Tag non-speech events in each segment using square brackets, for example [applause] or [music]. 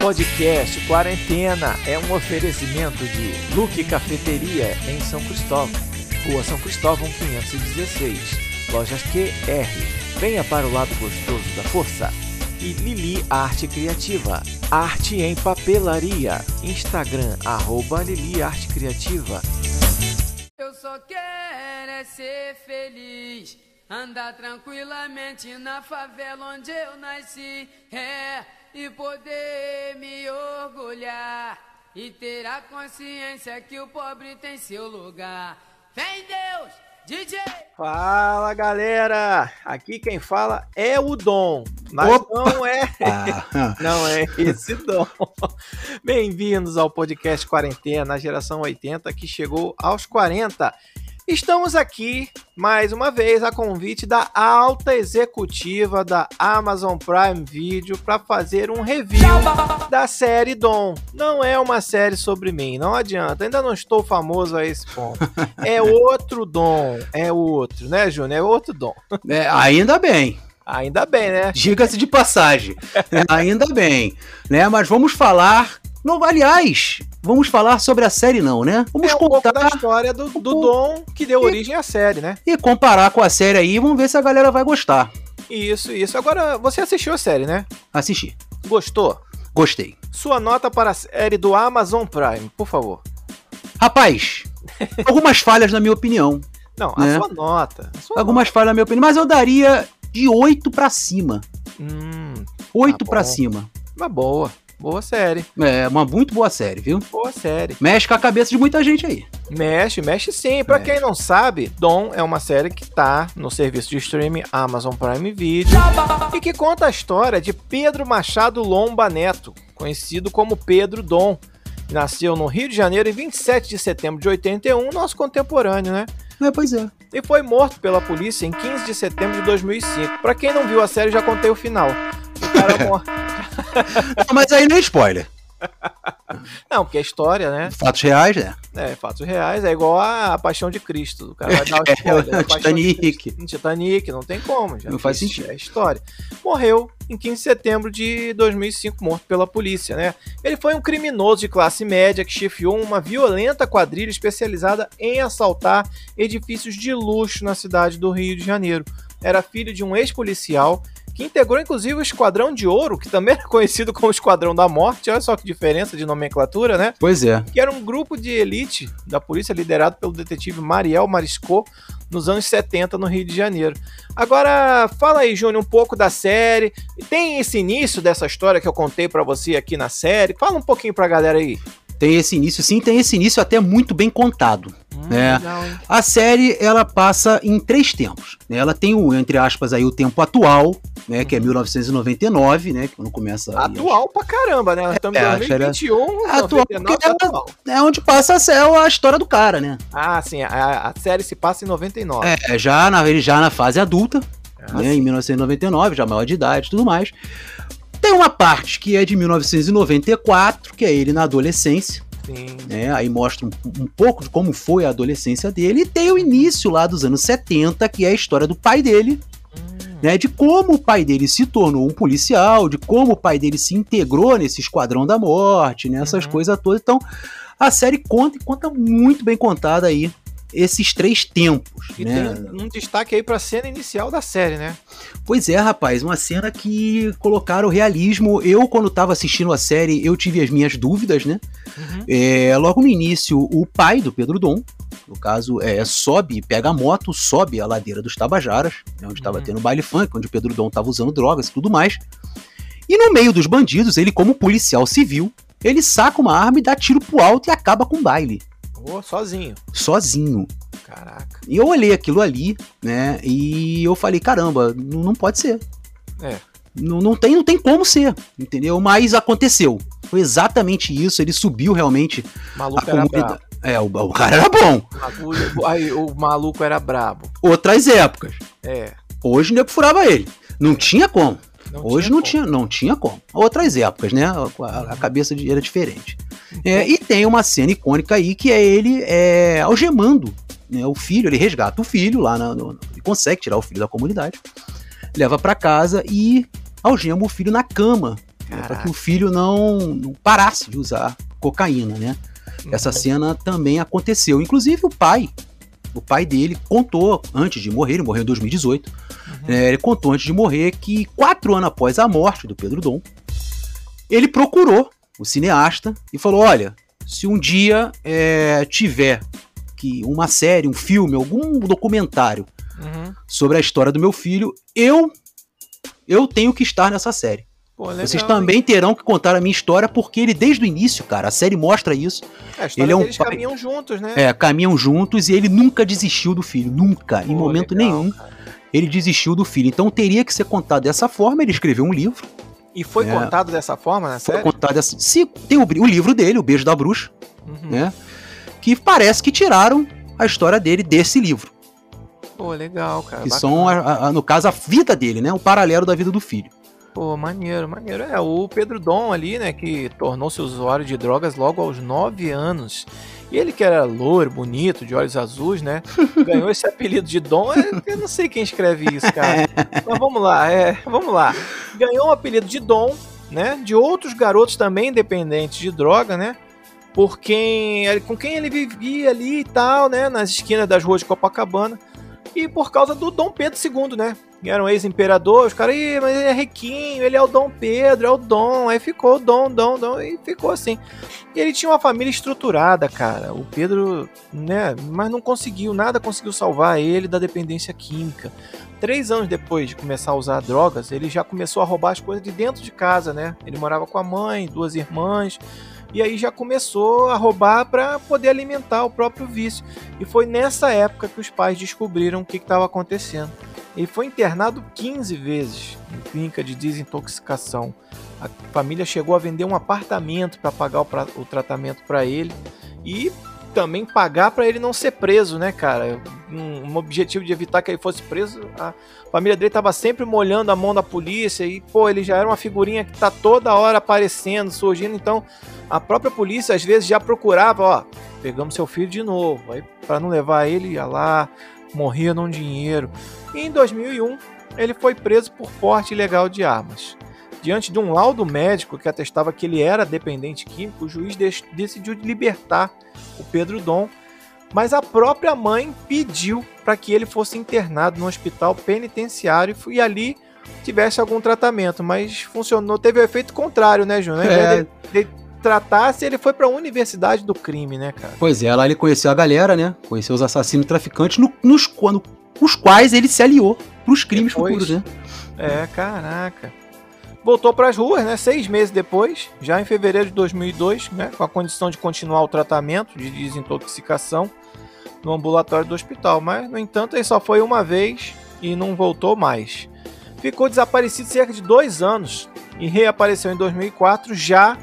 podcast Quarentena é um oferecimento de Luque Cafeteria em São Cristóvão, Rua São Cristóvão 516, Lojas QR. Venha para o lado gostoso da força. E Lili Arte Criativa, arte em papelaria. Instagram, arroba Lili Arte Criativa. Eu só quero é ser feliz, andar tranquilamente na favela onde eu nasci, é, e poder me orgulhar e ter a consciência que o pobre tem seu lugar. Vem Deus, DJ! Fala galera, aqui quem fala é o Dom, mas Opa! não é, Ah, não é esse Dom. Bem-vindos ao podcast Quarentena, a geração 80 que chegou aos 40. Estamos aqui mais uma vez a convite da alta executiva da Amazon Prime Video para fazer um review da série Dom. Não é uma série sobre mim, não adianta, ainda não estou famoso a esse ponto. [laughs] É outro Dom, é outro, né, Júnior? É outro Dom. é, ainda bem, Ainda bem, né? diga-se de passagem, né, ainda bem, né? Mas vamos falar, não, aliás, vamos falar sobre a série não, né? Vamos é um pouco da contar história do, do pouco. Dom que deu origem à série, né? e comparar com a série aí, vamos ver se a galera vai gostar. Isso, isso. Agora, você assistiu a série, né? Assistir, Gostou? gostei. Sua nota para a série do Amazon Prime, por favor. Rapaz, [laughs] algumas falhas na minha opinião, Não, a Né? sua nota. A sua algumas falhas na minha opinião, mas eu daria de 8 pra cima, nota. Hum, 8 Tá bom. cima. uma boa. Boa série. É uma muito boa série, viu? Boa série. Mexe com a cabeça de muita gente aí. Mexe, mexe sim. Pra Mexe. quem não sabe, Dom é uma série que tá no serviço de streaming Amazon Prime Video e que conta a história de Pedro Machado Lomba Neto, conhecido como Pedro Dom. Nasceu no Rio de Janeiro em 27 de setembro de 81, nosso contemporâneo, né? É, pois é. E foi morto pela polícia em 15 de setembro de 2005. Pra quem não viu a série, já contei o final. O cara. [laughs] [laughs] Não, mas aí não é spoiler. Não, porque é história, né? Fatos reais, né? É, fatos reais. É igual a, a Paixão de Cristo. O cara vai dar o [laughs] É, spoiler. de Titanic. Titanic, não tem como. Já Não faz sentido. É história. Morreu em 15 de setembro de 2005, morto pela polícia, né? Ele foi um criminoso de classe média que chefiou uma violenta quadrilha especializada em assaltar edifícios de luxo na cidade do Rio de Janeiro. Era filho de um ex-policial que integrou inclusive o Esquadrão de Ouro, que também [laughs] era conhecido como Esquadrão da Morte. Olha só que diferença de nomenclatura, né? Pois é. que era um grupo de elite da polícia liderado pelo detetive Mariel Mariscot nos anos 70 no Rio de Janeiro. Agora, fala aí, Júnior, um pouco da série. Tem esse início dessa história que eu contei pra você aqui na série. Fala um pouquinho pra galera aí. Tem esse início, sim, tem esse início até muito bem contado. Hum, É. legal, hein? A série, ela passa em três tempos. né? Ela tem o, entre aspas, aí o tempo atual, né, que é 1999, né, que quando começa... aí Atual pra caramba, né? Nós estamos em É, série- 2021, Atual, 99 porque é atual. É onde passa a, sé- a história do cara, né? Ah, sim, a, a série se passa em 99. É, já na, ele já na fase adulta, Ah, né, em 1999, já maior de idade e tudo mais. Tem uma parte que é de 1994, que é ele na adolescência, sim. né? Aí mostra um, um pouco de como foi a adolescência dele. E tem o início lá dos anos 70, que é a história do pai dele, Hum, né? De como o pai dele se tornou um policial, de como o pai dele se integrou nesse esquadrão da morte, né? Essas Uhum. coisas todas. Então, a série conta e conta muito bem contada aí esses três tempos, E né? tem um destaque aí pra cena inicial da série, né? Pois é, rapaz, uma cena que colocaram realismo. Eu, quando tava assistindo a série, eu tive as minhas dúvidas, né? Uhum. É, logo no início, o pai do Pedro Dom, no caso, é, sobe, pega a moto, sobe a ladeira dos Tabajaras, né, onde estava Uhum. tendo baile funk, onde o Pedro Dom estava usando drogas e tudo mais. E no meio dos bandidos, ele, como policial civil, ele saca uma arma e dá tiro pro alto e acaba com o baile, Ô, sozinho. sozinho. Caraca. E eu olhei aquilo ali, né? E eu falei, caramba, não, não pode ser. É. Não, não, tem, não tem como ser, entendeu? Mas aconteceu. Foi exatamente isso. Ele subiu realmente O maluco a comunidade. É, o, o cara era bom. O, aí, o maluco era brabo. Outras épocas. É. Hoje o nego furava ele. Não tinha como. Não Hoje tinha não, como. tinha, não tinha como. Outras épocas, né? A, a cabeça de- era diferente. É, e tem uma cena icônica aí que é ele é, algemando né, o filho. Ele resgata o filho lá, na, no, ele consegue tirar o filho da comunidade, leva pra casa e algema o filho na cama Né, para que o filho não, não, parasse de usar cocaína, né? Uhum. Essa cena também aconteceu. Inclusive o pai, o pai dele contou antes de morrer, ele morreu em 2018. É, ele contou antes de morrer que quatro anos após a morte do Pedro Dom, ele procurou o cineasta e falou: olha, se um dia é, tiver que uma série, um filme, algum documentário uhum. sobre a história do meu filho, eu eu tenho que estar nessa série. Pô, legal, Vocês também hein? terão que contar a minha história, porque ele, desde o início, cara, a série mostra isso. É, ele é um caminham juntos, né? É, caminham juntos e ele nunca desistiu do filho. Nunca, Pô, em momento legal, nenhum, cara. Ele desistiu do filho. Então teria que ser contado dessa forma. Ele escreveu um livro. E foi é, contado dessa forma na foi série? Contado dessa. Se, tem o, o, livro dele, O Beijo da Bruxa, uhum. né? Que parece que tiraram a história dele desse livro. Pô, legal, cara. Que bacana. são, a, a, no caso, a vida dele, né? O paralelo da vida do filho. Pô, maneiro, maneiro. É, o Pedro Dom ali, né, que tornou-se usuário de drogas logo aos 9 anos. E ele que era loiro, bonito, de olhos azuis, né, [laughs] ganhou esse apelido de Dom. É, eu não sei quem escreve isso, cara. Mas vamos lá, é, vamos lá. Ganhou o apelido de Dom, né, de outros garotos também dependentes de droga, né, por quem, com quem ele vivia ali e tal, né, nas esquinas das ruas de Copacabana e por causa do Dom Pedro II, né? Era um ex-imperador, os caras, mas ele é riquinho, ele é o Dom Pedro, é o Dom, aí ficou Dom, Dom, Dom, e ficou assim. E ele tinha uma família estruturada, cara. O Pedro, né, mas não conseguiu, nada conseguiu salvar ele da dependência química. Três anos depois de começar a usar drogas, ele já começou a roubar as coisas de dentro de casa, né? Ele morava com a mãe, duas irmãs, e aí já começou a roubar para poder alimentar o próprio vício. E foi nessa época que os pais descobriram o que estava acontecendo. Ele foi internado 15 vezes em clínica de desintoxicação. A família chegou a vender um apartamento para pagar o, pra, o tratamento para ele e também pagar para ele não ser preso, né, cara? Um, um, objetivo de evitar que ele fosse preso. A família dele tava sempre molhando a mão da polícia e, pô, ele já era uma figurinha que tá toda hora aparecendo, surgindo. Então, a própria polícia às vezes já procurava, ó, pegamos seu filho de novo. Aí, para não levar ele, ia lá, morria num dinheiro. E em 2001, ele foi preso por porte ilegal de armas. Diante de um laudo médico que atestava que ele era dependente químico, o juiz decidiu libertar o Pedro Dom, mas a própria mãe pediu para que ele fosse internado no hospital penitenciário e ali tivesse algum tratamento, mas funcionou, teve o efeito contrário, né, Júnior? É. De, de tratasse, ele foi para a universidade do crime, né, cara? Pois é, lá ele conheceu a galera, né? Conheceu os assassinos traficantes, no, nos, quando, os quais ele se aliou para os crimes Depois, futuros, né? É, caraca voltou para as ruas, né? Seis meses depois, já em fevereiro de 2002, né? Com a condição de continuar o tratamento de desintoxicação no ambulatório do hospital. Mas, no entanto, ele só foi uma vez e não voltou mais. Ficou desaparecido cerca de dois anos e reapareceu em 2004, já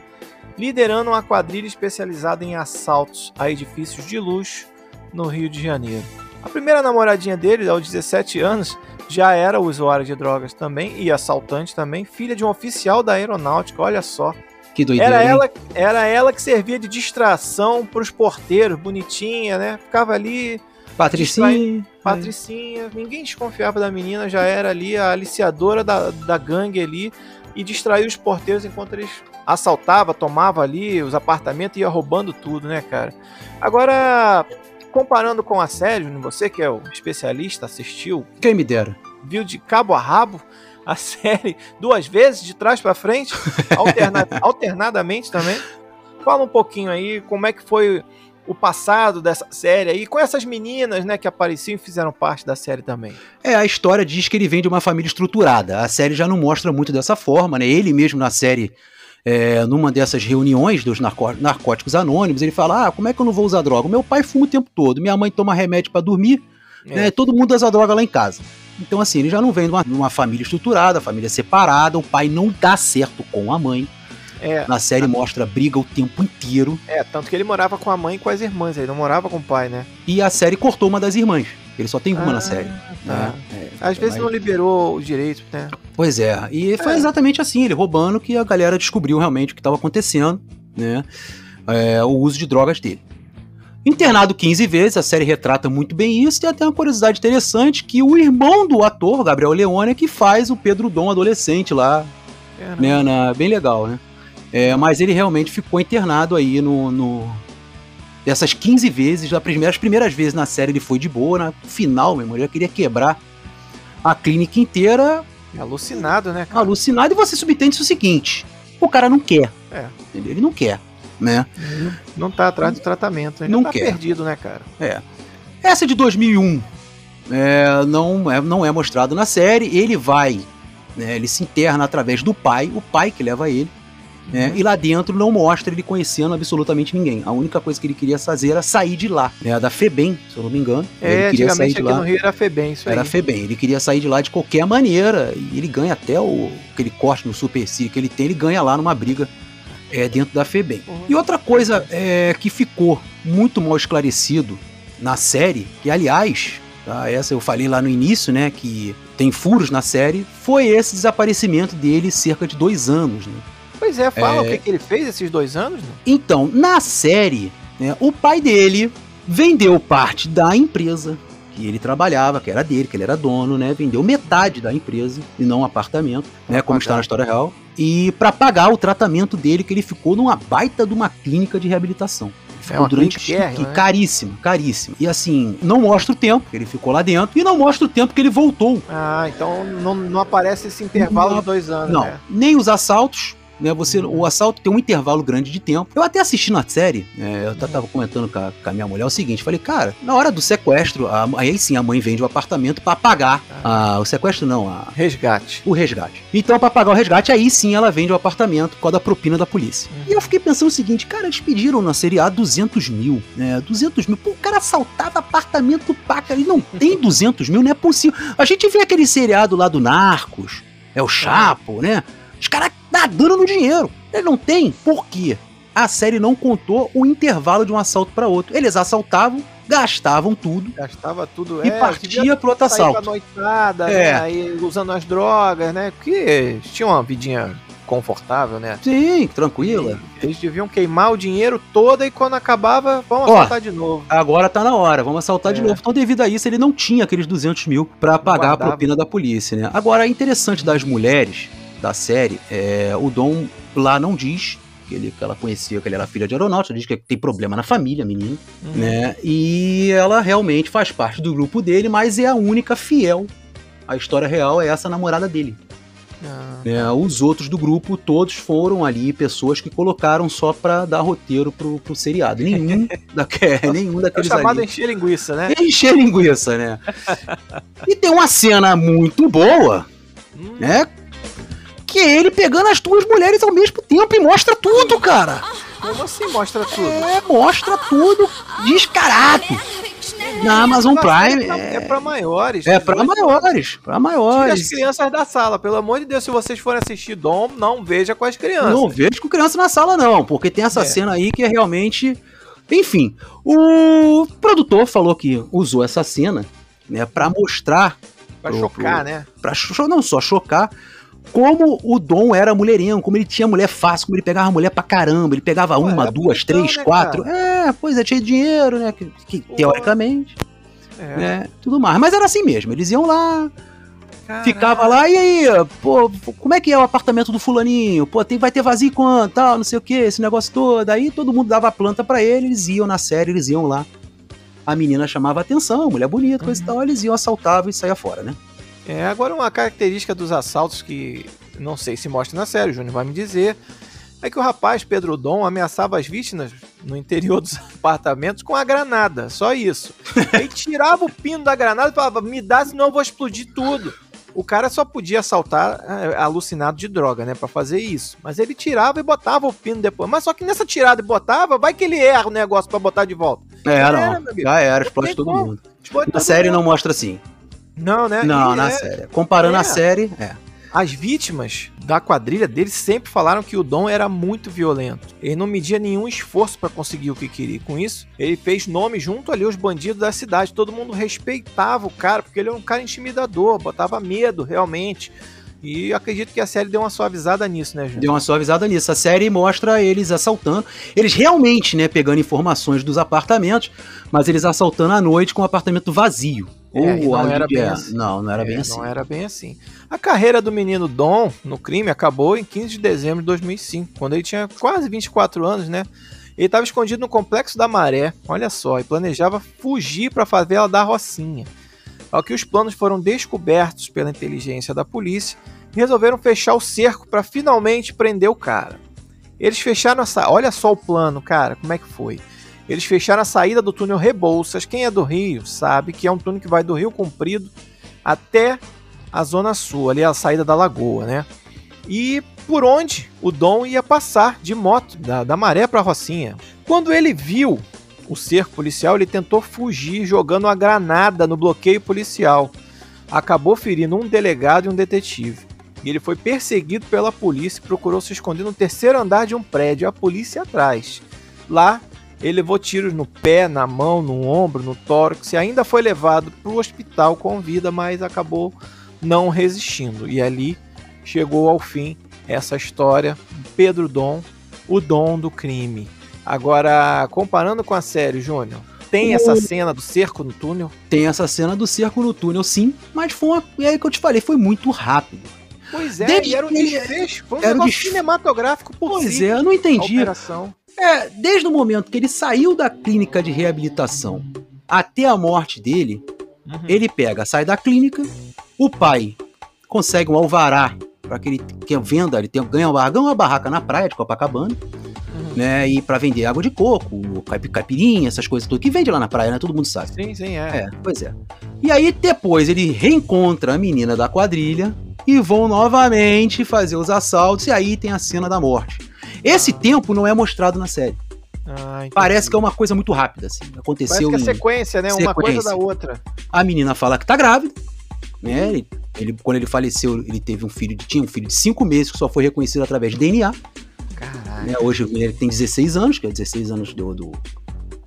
liderando uma quadrilha especializada em assaltos a edifícios de luxo no Rio de Janeiro. A primeira namoradinha dele, aos 17 anos, já era usuária de drogas também e assaltante também, filha de um oficial da aeronáutica, olha só. Que doideira. Era ela, era ela que servia de distração para os porteiros, bonitinha, né? Ficava ali. Patricinha. Patricinha. Ninguém desconfiava da menina, já era ali a aliciadora da, da gangue ali e distraía os porteiros enquanto eles assaltava, tomava ali os apartamentos e ia roubando tudo, né, cara? Agora, comparando com a série, você que é o especialista, assistiu. Quem me dera. Viu de cabo a rabo a [laughs] série duas vezes, de trás para frente, alterna [laughs] alternadamente também. Fala um pouquinho aí como é que foi o passado dessa série aí, com essas meninas, né, que apareciam e fizeram parte da série também. É, a história diz que ele vem de uma família estruturada. A série já não mostra muito dessa forma, né? Ele mesmo na série é, numa dessas reuniões dos narcóticos anônimos, ele fala: Ah, como é que eu não vou usar droga? Meu pai fuma o tempo todo, minha mãe toma remédio para dormir, é. né, todo mundo usa droga lá em casa. Então, assim, ele já não vem de uma, de uma família estruturada, família separada, o pai não dá certo com a mãe. É, Na série a... mostra briga o tempo inteiro. É, tanto que ele morava com a mãe e com as irmãs, ele não morava com o pai, né? E a série cortou uma das irmãs. Ele só tem uma ah, na série. Tá. Né? É, Às vezes não liberou o direito, né? Pois é. E foi é. exatamente assim, ele roubando que a galera descobriu realmente o que estava acontecendo, né? É, o uso de drogas dele. Internado 15 vezes, a série retrata muito bem isso, e até uma curiosidade interessante que o irmão do ator, Gabriel Leone, é que faz o Pedro Dom adolescente lá É, né, na- bem legal, né? É, mas ele realmente ficou internado aí no, no- Essas 15 vezes, as primeiras, as primeiras vezes na série ele foi de boa, no final, meu irmão, ele já queria quebrar a clínica inteira, É alucinado, né, cara? alucinado, e você subtende o seguinte: o cara não quer. É. Entendeu? Ele não quer, né? Não tá atrás do tratamento, né? Não tá quer. perdido, né, cara? Essa de 2001 é, não, é, não é mostrado na série. Ele vai, né, ele se interna através do pai, o pai que leva ele. né, Uhum. E lá dentro não mostra ele conhecendo absolutamente ninguém. A única coisa que ele queria fazer era sair de lá, né, da FEBEM, se eu não me engano. É, ele queria sair de aqui lá. no Rio era Febem, isso Era aí. FEBEM, ele queria sair de lá de qualquer maneira. E ele ganha até o aquele corte no supercílio que ele tem, ele ganha lá numa briga é, dentro da FEBEM. Uhum. E outra coisa é, que ficou muito mal esclarecido na série, que aliás, tá, essa eu falei lá no início, né, que tem furos na série, foi esse desaparecimento dele cerca de dois anos. Né? Pois é, fala É. o que, que ele fez esses dois anos, né? Então, na série, né, o pai dele vendeu parte da empresa que ele trabalhava, que era dele, que ele era dono, né? Vendeu metade da empresa e não um apartamento, né? Como está pagar. na história real. E para pagar o tratamento dele, que ele ficou numa baita de uma clínica de reabilitação. É uma durante clínica térrima, e né? caríssimo, caríssimo. E assim, não mostra o tempo que ele ficou lá dentro e não mostra o tempo que ele voltou. Ah, então não, não aparece esse intervalo Não, de dois anos, Não, né? nem os assaltos. Né, você, o assalto tem um intervalo grande de tempo. Eu até assisti na série, é, eu tava comentando com a, com a minha mulher o seguinte: falei, cara, na hora do sequestro, a- aí sim a mãe vende o apartamento pra pagar a- o sequestro, não, a- Resgate. o resgate. Então, pra pagar o resgate, aí sim ela vende o apartamento por causa da propina da polícia. Uhum. E eu fiquei pensando o seguinte, cara, eles pediram na série A 200 mil, né? 200 mil. Pô, o cara assaltava apartamento paca, ele não tem 200 mil, não é possível. A gente vê aquele seriado lá do Narcos, é o Chapo, né? Os caras nadando no dinheiro. Ele não tem, por quê? A série não contou o intervalo de um assalto para outro. Eles assaltavam, gastavam tudo Gastava tudo. e é, partia pro outro assalto. noitada, É. né? Aí usando as drogas, né? Porque eles tinham uma vidinha confortável, né? Sim, tranquila. Eles deviam queimar o dinheiro todo e quando acabava, vamos Ó, assaltar de novo. Agora tá na hora, vamos assaltar de É. novo. Então, devido a isso, ele não tinha aqueles 200 mil pra pagar guardava. a propina da polícia, né? Agora, é interessante das mulheres da série, é, o Dom lá não diz que, ele, que ela conhecia que ele era filha de aeronáutica, diz que tem problema na família, menino, Uhum. né? E ela realmente faz parte do grupo dele, mas é a única fiel. A história real é essa namorada dele. Ah, né? Os outros do grupo, todos foram ali pessoas que colocaram só pra dar roteiro pro, pro seriado. Nenhum, [laughs] da, é, nenhum É o daqueles chamado ali. encher linguiça, né? Encher linguiça, né? [laughs] e tem uma cena muito boa, Hum, né? Que é ele pegando as duas mulheres ao mesmo tempo e mostra tudo, cara. Como assim mostra tudo? É, mostra tudo descarado. Na Amazon Prime É, é, é pra maiores. é pra 18 maiores, pra Tire as maiores. crianças da sala, pelo amor de Deus, se vocês forem assistir Dom, não veja com as crianças. Não vejo com criança na sala, não, porque tem essa É. cena aí que é realmente. Enfim, o produtor falou que usou essa cena, né, pra mostrar, Pra pro- chocar, pro- né? pra cho- não só chocar, como o Dom era mulherengo, como ele tinha mulher fácil, como ele pegava mulher pra caramba, ele pegava Pô, uma, duas, três, né, quatro. É, pois é, tinha dinheiro, né? Que, que, teoricamente, É. né? Tudo mais. Mas era assim mesmo, eles iam lá, Caraca. ficava lá, e aí, pô, como é que é o apartamento do fulaninho? Pô, tem, vai ter vazio quanto, tal, não sei o que, esse negócio todo. Aí todo mundo dava a planta pra ele, eles iam na série, eles iam lá. A menina chamava atenção, mulher bonita, coisa e Uhum. tal, eles iam, assaltavam e saia fora, né? É, agora uma característica dos assaltos que não sei se mostra na série, o Júnior vai me dizer, é que o rapaz, Pedro Dom, ameaçava as vítimas no interior dos [laughs] apartamentos com a granada, só isso. Ele tirava o pino da granada e falava, me dá, senão eu vou explodir tudo. O cara só podia assaltar é, alucinado de droga, né, Pra fazer isso. Mas ele tirava e botava o pino depois. Mas só que nessa tirada e botava, vai que ele erra o negócio pra botar de volta. É, Já não. era, já era, Não explode todo como. mundo. Explode Na série não mundo. mostra assim. Não, né? Não, E na é- série. Comparando É. a série, é. As vítimas da quadrilha dele sempre falaram que o Dom era muito violento. Ele não media nenhum esforço para conseguir o que queria. Com isso, ele fez nome junto ali aos bandidos da cidade. Todo mundo respeitava o cara, porque ele era um cara intimidador, botava medo realmente. E acredito que a série deu uma suavizada nisso, né, Júnior? Deu uma suavizada nisso. A série mostra eles assaltando. Eles realmente, né, pegando informações dos apartamentos, mas eles assaltando à noite com o apartamento vazio. É, Ou não a era bem Lídia- assim. Não, não era bem É, assim. Não era bem assim. A carreira do menino Dom no crime acabou em 15 de dezembro de 2005, quando ele tinha quase 24 anos, né? Ele estava escondido no Complexo da Maré, olha só, e planejava fugir para a favela da Rocinha. Ao que os planos foram descobertos pela inteligência da polícia, resolveram fechar o cerco para finalmente prender o cara. Eles fecharam essa. Olha só o plano, cara, como é que foi? Eles fecharam a saída do túnel Rebouças. Quem é do Rio sabe que é um túnel que vai do Rio Comprido até a Zona Sul, ali a saída da Lagoa, né? E por onde o Dom ia passar de moto, da, da maré para Rocinha. Quando ele viu o cerco policial, ele tentou fugir jogando uma granada no bloqueio policial. Acabou ferindo um delegado e um detetive. E ele foi perseguido pela polícia e procurou se esconder no terceiro andar de um prédio, a polícia atrás. Lá, ele levou tiros no pé, na mão, no ombro, no tórax e ainda foi levado para o hospital com vida, mas acabou não resistindo. E ali chegou ao fim essa história Pedro Dom, o dom do crime. Agora, comparando com a série, Júnior, tem essa cena do cerco no túnel? Tem essa cena do cerco no túnel, sim, mas foi uma. É aí que eu te falei, foi muito rápido. Pois é, Desde e era um desfecho, foi um era um negócio desfecho. cinematográfico por Pois si. é, eu não a entendi. operação. É, desde o momento que ele saiu da clínica de reabilitação até a morte dele, Uhum. ele pega, sai da clínica, o pai consegue um alvará para que ele tenha venda, ele tenha, ganha, uma, ganha uma barraca na praia de Copacabana, Uhum. né, e para vender água de coco, caipi- caipirinha, essas coisas tudo que vende lá na praia, né, todo mundo sabe. Sim, sim, é. É, pois é. E aí depois ele reencontra a menina da quadrilha e vão novamente fazer os assaltos e aí tem a cena da morte. Esse Ah. tempo não é mostrado na série. Ah. Parece que é uma coisa muito rápida, assim. Parece Aconteceu que é em- sequência, né? Uma coisa sequência. da outra. A menina fala que tá grávida, né? Ele, ele- quando ele faleceu, ele teve um filho, de- tinha um filho de 5 meses que só foi reconhecido através de DNA. Caralho. Né? Hoje ele tem 16 anos, que é 16 anos do, do-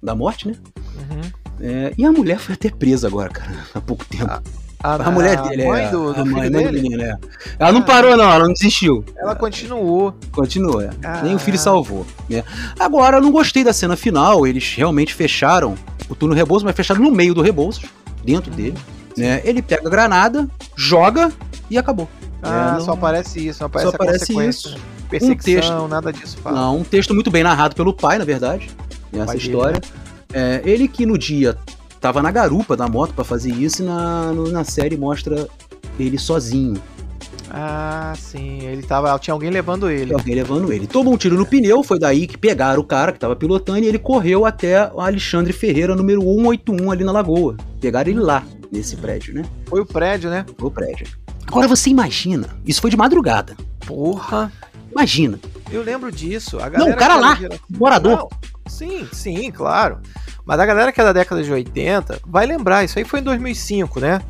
da morte, né? Uhum. É, e a mulher foi até presa agora, cara, há pouco tempo. A, mulher dele, mãe é. do, do a mãe, a mãe do menino, é. Ela não Ah. parou, não, ela não desistiu. ela continuou. Continua, é. Ah. Nem o filho salvou. Né? Agora, eu não gostei da cena final. Eles realmente fecharam o túnel Rebouças, mas fecharam no meio do Rebouças, dentro dele. Né? Ele pega a granada, joga e acabou. Ah, É, não- só aparece isso, não aparece só a aparece isso. Perseguição, nada disso fala. Não, um texto muito bem narrado pelo pai, na verdade, nessa Pai dele, história. É, ele que no dia tava na garupa da moto pra fazer isso e na, no- na série mostra ele sozinho. Ah, sim. Ele tava. Tinha alguém levando ele. Tem alguém levando ele. Tomou um tiro no pneu, foi daí que pegaram o cara que tava pilotando e ele correu até o Alexandre Ferreira, número 181, ali na Lagoa. Pegaram ele lá, nesse prédio, né? Foi o prédio, né? O prédio. Agora você imagina, isso foi de madrugada. Porra. Imagina, Eu lembro disso. A Não, galera o cara lá, gera- morador. Não, sim, sim, claro. Mas a galera que é da década de 80 vai lembrar, isso aí foi em 2005, né?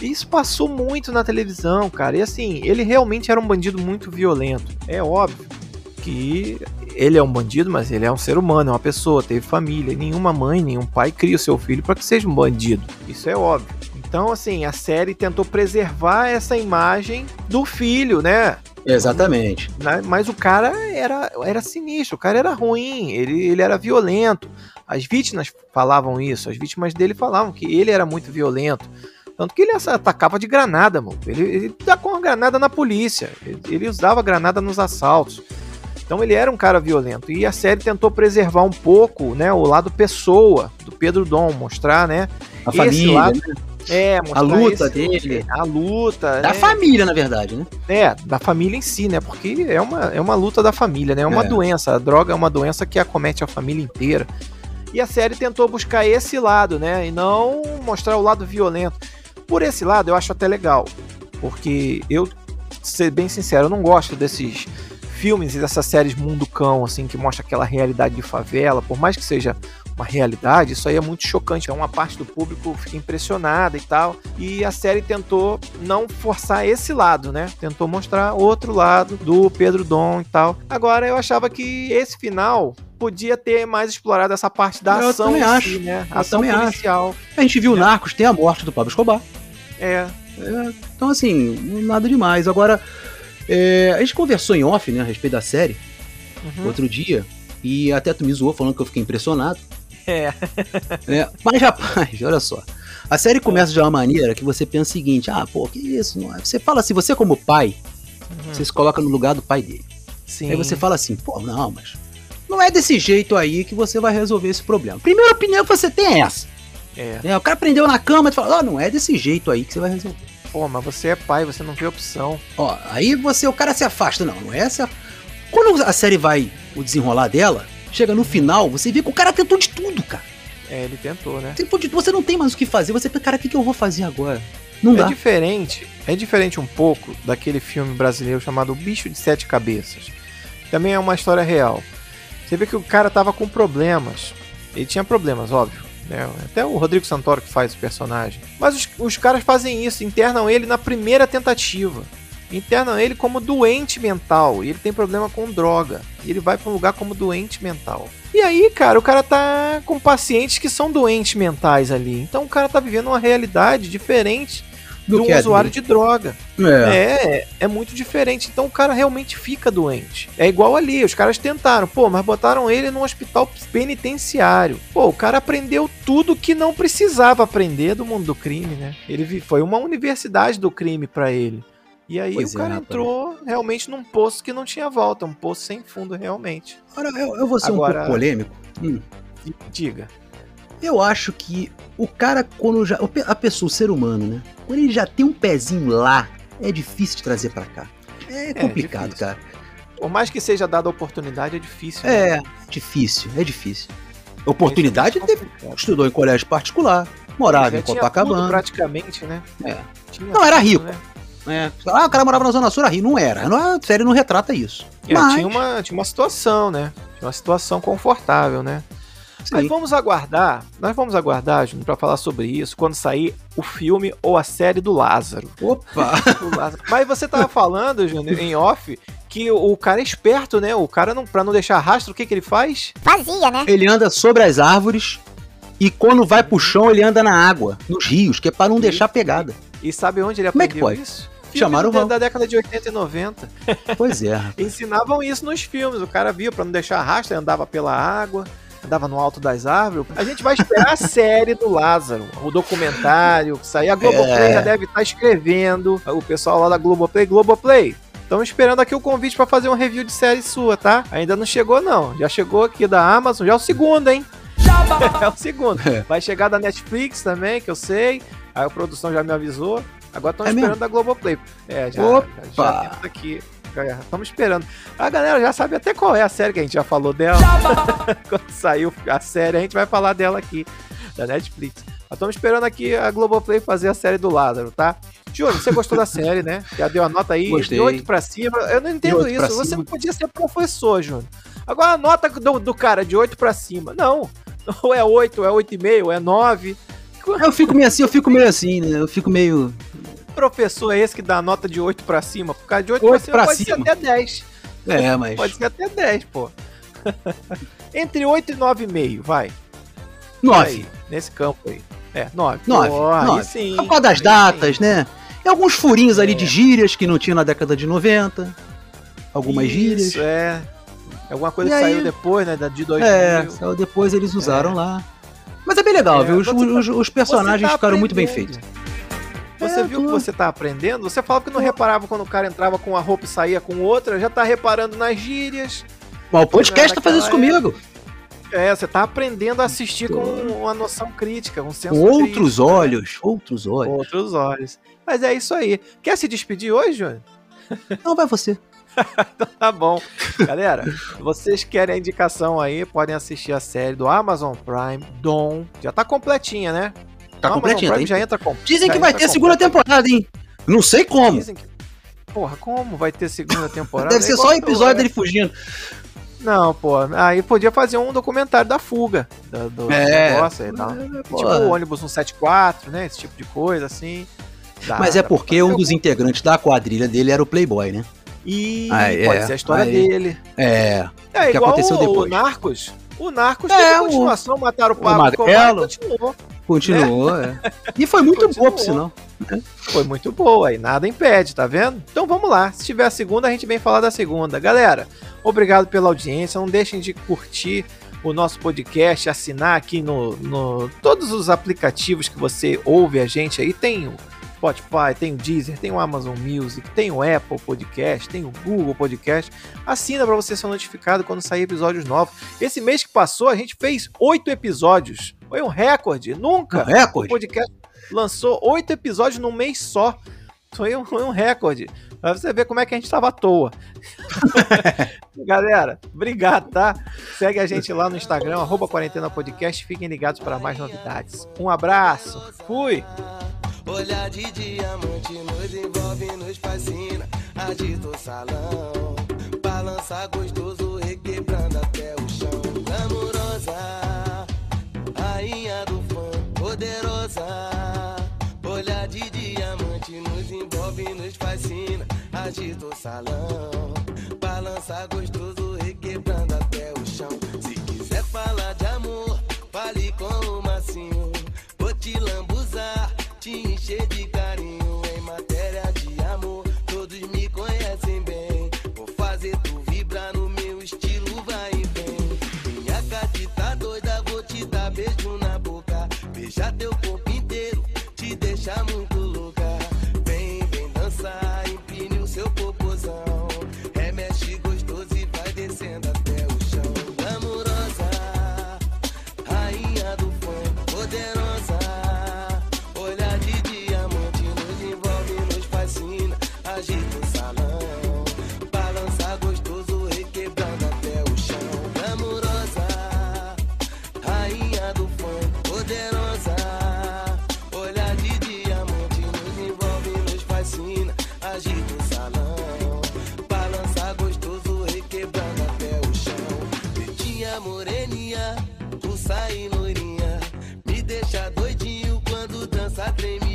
Isso passou muito na televisão, cara. E assim, ele realmente era um bandido muito violento. É óbvio que ele é um bandido, mas ele é um ser humano, é uma pessoa, teve família. Nenhuma mãe, nenhum pai cria o seu filho para que seja um bandido. Isso é óbvio. Então, assim, a série tentou preservar essa imagem do filho, né? Exatamente. né? Mas o cara era, era sinistro, o cara era ruim, ele, ele era violento. As vítimas falavam isso, as vítimas dele falavam que ele era muito violento. Tanto que ele atacava de granada, mano. Ele, ele tacou uma granada na polícia. Ele, ele usava granada nos assaltos. Então ele era um cara violento. E a série tentou preservar um pouco, né, o lado pessoa do Pedro Dom, mostrar, né? A esse família, lado- né? É, mostrar luta esse- dele. A luta. da né? família, na verdade, né? É, da família em si, né? Porque é uma, é uma luta da família, né? É uma É. doença. A droga é uma doença que acomete a família inteira. E a série tentou buscar esse lado, né? E não mostrar o lado violento. Por esse lado, eu acho até legal. Porque eu, ser bem sincero, eu não gosto desses filmes e dessas séries mundo cão, assim, que mostra aquela realidade de favela. Por mais que seja uma realidade, isso aí é muito chocante. Então, uma parte do público fica impressionada e tal. E a série tentou não forçar esse lado, né? Tentou mostrar outro lado do Pedro Dom e tal. Agora, eu achava que esse final podia ter mais explorado essa parte da Eu ação também acho. si, né? Eu ação também acho. policial. A gente viu Narcos, tem a morte do Pablo Escobar. É. É, então, assim, nada demais. Agora, é, a gente conversou em off, né, a respeito da série, Uhum. outro dia, e até tu me zoou falando que eu fiquei impressionado. É. né? Mas, rapaz, olha só. A série começa de uma maneira que você pensa o seguinte: ah, pô, que isso? Não é? Você fala assim, você como pai, você se coloca no lugar do pai dele. Sim. Aí você fala assim, pô, não, mas não é desse jeito aí que você vai resolver esse problema. Primeira opinião que você tem é essa. É. É, o cara prendeu na cama e fala, ó, não é desse jeito aí que você vai resolver. Pô, mas você é pai, você não vê opção. Ó, aí você, o cara se afasta. Não, não é essa. Quando a série vai o desenrolar dela, chega no final, você vê que o cara tentou de tudo, cara. É, ele tentou, né? Tentou de tudo, você não tem mais o que fazer. Você pensa, cara, o que, que eu vou fazer agora? Não É dá. diferente, é diferente um pouco daquele filme brasileiro chamado O Bicho de Sete Cabeças. Também é uma história real. Você vê que o cara tava com problemas. Ele tinha problemas, óbvio. Né? Até o Rodrigo Santoro que faz o personagem. Mas os, os caras fazem isso, internam ele na primeira tentativa. Internam ele como doente mental. E ele tem problema com droga. E ele vai pra um lugar como doente mental. E aí, cara, o cara tá com pacientes que são doentes mentais ali. Então o cara tá vivendo uma realidade diferente Do de que um é usuário de droga. É. É, é muito diferente. Então o cara realmente fica doente. É igual ali, os caras tentaram, pô, mas botaram ele num hospital penitenciário. Pô, o cara aprendeu tudo que não precisava aprender do mundo do crime, né? Ele foi uma universidade do crime pra ele. E aí Pois o é, cara rapaz. entrou realmente num poço que não tinha volta, um poço sem fundo realmente. Agora, eu, eu vou ser Agora- um pouco polêmico. Hum. Diga. Eu acho que o cara, quando já. A pessoa, o ser humano, né? Quando ele já tem um pezinho lá, é difícil de trazer pra cá. É complicado, difícil. cara. Por mais que seja dada a oportunidade, é difícil. né? É difícil, é difícil. Oportunidade é teve. Estudou em colégio particular, morava em Copacabana. praticamente, né? É. Não, era rico. né? É. Ah, o cara morava na Zona Sul, Rio. Não era. Não, A série não retrata isso. É, Mas, tinha, uma, tinha uma situação, né? Tinha uma situação confortável, né? Mas vamos aguardar, nós vamos aguardar, Júnior, pra falar sobre isso quando sair o filme ou a série do Lázaro. Opa! [laughs] O Lázaro. Mas você tava falando, Júnior, em off, que o cara é esperto, né? O cara, não, pra não deixar rastro, o que que ele faz? Vazia, né? ele anda sobre as árvores e quando vai pro chão, ele anda na água, nos rios, que é pra não deixar pegada. E sabe onde ele Como é que pode? isso? Chamaram da, da década de 80 e 90. [laughs] Pois é. Ensinavam isso nos filmes. O cara via pra não deixar rastro, ele andava pela água, andava no alto das árvores. A gente vai esperar a [laughs] série do Lázaro, o documentário que sair. A Globoplay É. já deve estar escrevendo. O pessoal lá da Globoplay, Globoplay. Estamos esperando aqui o convite pra fazer um review de série sua, tá? Ainda não chegou, não. Já chegou aqui da Amazon, já é o segundo, hein? [laughs] é o segundo. Vai chegar da Netflix também, que eu sei. Aí a produção já me avisou. Agora estamos É esperando mesmo? da Globoplay. É, já, Opa! já, temos aqui. Estamos esperando. A galera já sabe até qual é a série que a gente já falou dela. [laughs] Quando saiu a série, a gente vai falar dela aqui, da Netflix. Estamos esperando aqui a Globoplay fazer a série do Lázaro, tá? Júnior, você gostou da série, né? Já deu a nota aí, Gostei. de 8 pra cima. Eu não entendo isso. Você cima. não podia ser professor, Júnior. Agora a nota do, do cara de 8 pra cima. Não. Ou é 8, ou é 8,5, ou é 9. Eu fico meio assim, eu fico meio assim, né? Eu fico meio. Professor é esse que dá nota de 8 pra cima? Por causa de 8, pra Oito cima pra pode cima. ser até 10. É, mas. Pode ser até 10, pô. [laughs] Entre 8 e 9,5, vai. Nove. Aí, nesse campo aí. É, 9. Nove, Pô, aí nove. sim. Por causa das datas, sim. né? Tem alguns furinhos ali É. de gírias que não tinha na década de 90. Algumas gírias. Isso, é. Alguma coisa E que aí- saiu depois, né? De 2000. É, só depois eles usaram lá. Mas é bem legal, É, viu? Os, os- os personagens tá ficaram muito bem feitos. Você viu que você tá aprendendo? Você falava que não reparava quando o cara entrava com uma roupa e saía com outra, já tá reparando nas gírias. Mas o podcast tá fazendo isso comigo. É, você tá aprendendo a assistir com uma noção crítica, um senso Com crítico, outros né? olhos. Outros Com olhos. outros olhos. Mas é isso aí. Quer se despedir hoje, Júnior? [laughs] Não, vai você. [laughs] Tá bom. Galera, vocês querem a indicação aí, podem assistir a série do Amazon Prime, Dom. Já tá completinha, né? Tá completinho, tá? já entra com. Dizem que vai ter segunda temporada, hein? Não sei como. Dizem que... Porra, como vai ter segunda [laughs] temporada? Deve É ser só do- episódio dele fugindo. Não, pô. Aí podia fazer um documentário da fuga do, do É. negócio e tal. Pô, Tipo o ônibus 174, né? Esse tipo de coisa, assim. Dá- Mas é porque um dos integrantes da quadrilha dele era o Playboy, né? E Ah, pode é. ser a história Aí. dele. É. É O que aconteceu o, depois. o Narcos. O Narcos É, teve o- continuação, mataram o o Pablo Escobar e continuou. Continuou, é. E foi muito boa, Continuou. por sinal. Foi muito boa e nada impede, tá vendo? Então vamos lá. Se tiver a segunda, a gente vem falar da segunda. Galera, obrigado pela audiência. Não deixem de curtir o nosso podcast, assinar aqui no, no todos os aplicativos que você ouve a gente aí. Tem o Spotify, tem o Deezer, tem o Amazon Music, tem o Apple Podcast, tem o Google Podcast. Assina para você ser notificado quando sair episódios novos. Esse mês que passou, a gente fez oito episódios. Foi um recorde. Nunca Um recorde? o podcast lançou oito episódios num mês só. Foi um, foi um recorde. Pra você ver como é que a gente tava à toa. [laughs] Galera, obrigado, tá? Segue a gente lá no Instagram, arroba Quarentena Podcast. Fiquem ligados para mais novidades. Um abraço. Fui! Olhar de diamante nos envolve, nos fascina. Agita o salão, balança gostoso, requebrando até o chão. Glamurosa, rainha do fã, poderosa. Olhar de diamante nos envolve, nos fascina. Agita o salão, balança gostoso, requebrando moreninha, tu